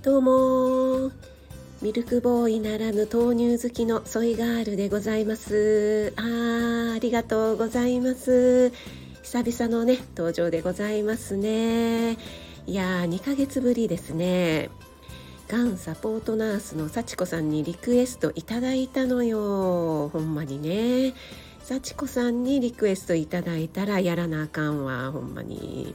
どうも。ミルクボーイならぬ豆乳好きのソイガールでございます。あーありがとうございます。久々のね登場でございますね。いやー2ヶ月ぶりですね。がんサポートナースの幸子さんにリクエストいただいたのよ。ほんまにね。幸子さんにリクエストいただいたらやらなあかんわほんまに。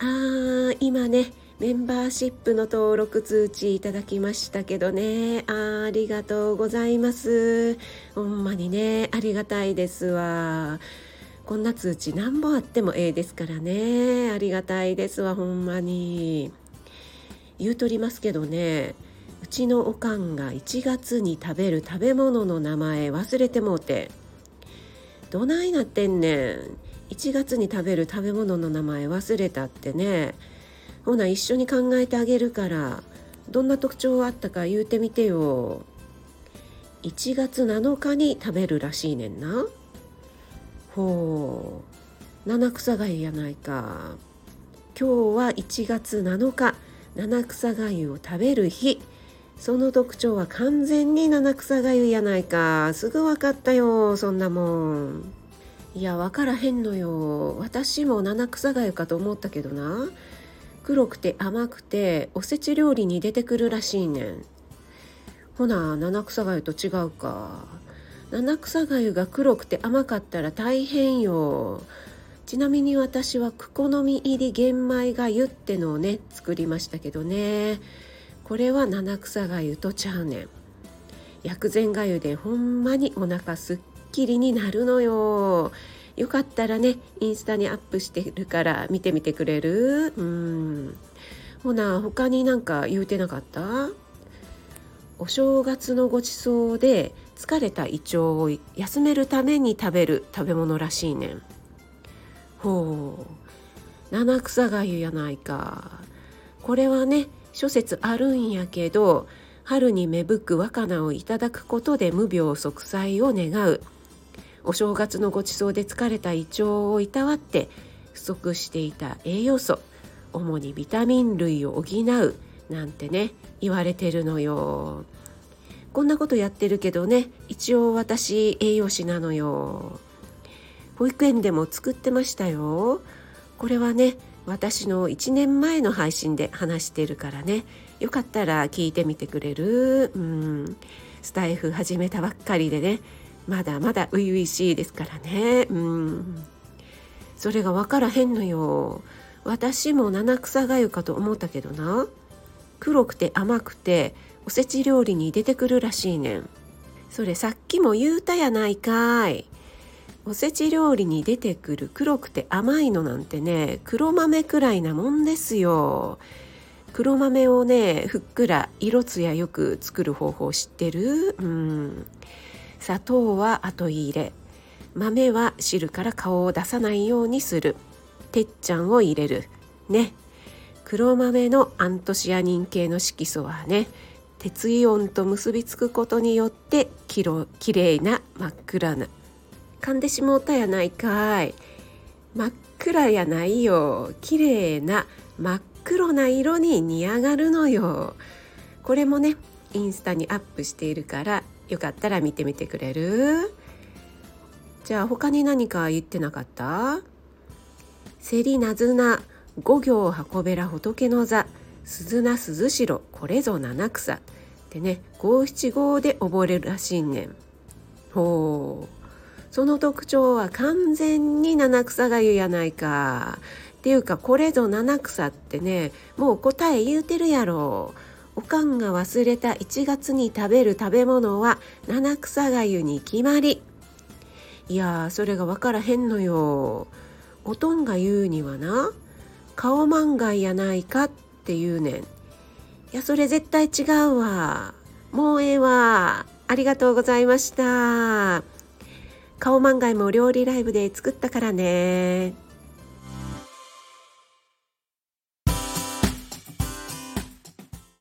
あー今ねメンバーシップの登録通知いただきましたけどね。あありがとうございます。ほんまにねありがたいですわ。こんな通知何本あってもええですからね。ありがたいですわほんまに。言うとりますけどねうちのおかんが1月に食べる食べ物の名前忘れてもうて。どないなってんねん。1月に食べる食べ物の名前忘れたってね。ほな一緒に考えてあげるからどんな特徴あったか言うてみてよ。1月7日に食べるらしいねんな。ほう。七草がゆやないか。今日は1月7日七草がゆを食べる日。その特徴は完全に七草がゆやないか。すぐ分かったよそんなもん。いや分からへんのよ。私も七草がゆかと思ったけどな。黒くて甘くておせち料理に出てくるらしいねん。ほな七草がゆと違うか。七草がゆが黒くて甘かったら大変よ。ちなみに私はクコの実入り玄米がゆってのをね作りましたけどね。これは七草がゆとちゃうねん。薬膳がゆでほんまにお腹すっきりになるのよ。よかったらねインスタにアップしてるから見てみてくれる？うん。ほな他になんか言うてなかった？お正月のごちそうで疲れた胃腸を休めるために食べる食べ物らしいねん。ほう。七草がゆやないか。これはね諸説あるんやけど春に芽吹く若菜をいただくことで無病息災を願う。お正月のごちそうで疲れた胃腸をいたわって不足していた栄養素主にビタミン類を補うなんてね言われてるのよ。こんなことやってるけどね一応私栄養士なのよ。保育園でも作ってましたよ。これはね私の1年前の配信で話してるからね。よかったら聞いてみてくれる？うん。スタイフ始めたばっかりでね。まだまだ初々しいですからね。うん。それが分からへんのよ。私も七草がゆかと思ったけどな。黒くて甘くておせち料理に出てくるらしいねん。それさっきも言うたやないかい。おせち料理に出てくる黒くて甘いのなんてね黒豆くらいなもんですよ。黒豆をねふっくら色艶よく作る方法知ってる？うん。砂糖は後入れ。豆は汁から顔を出さないようにする。てっちゃんを入れる。ね。黒豆のアントシアニン系の色素はね鉄イオンと結びつくことによってきろきれいな真っ暗な。噛んでしもうたやないかい。真っ暗やないよ。きれいな真っ黒な色に似上がるのよ。これもねインスタにアップしているからよかったら見てみてくれる？じゃあ他に何か言ってなかった？せりなずな五行運べら仏の座鈴名鈴代これぞ七草。ってね五七五で溺れるらしいねん。ほう。その特徴は完全に七草がゆやないか。っていうかこれぞ七草ってねもう答え言うてるやろ。おかんが忘れた1月に食べる食べ物は七草がゆに決まり。いやそれが分からへんのよ。おとんが言うにはな顔まんがいやないかって言うねん。いやそれ絶対違うわ。もうええわ。ありがとうございました。顔まんがいも料理ライブで作ったからね。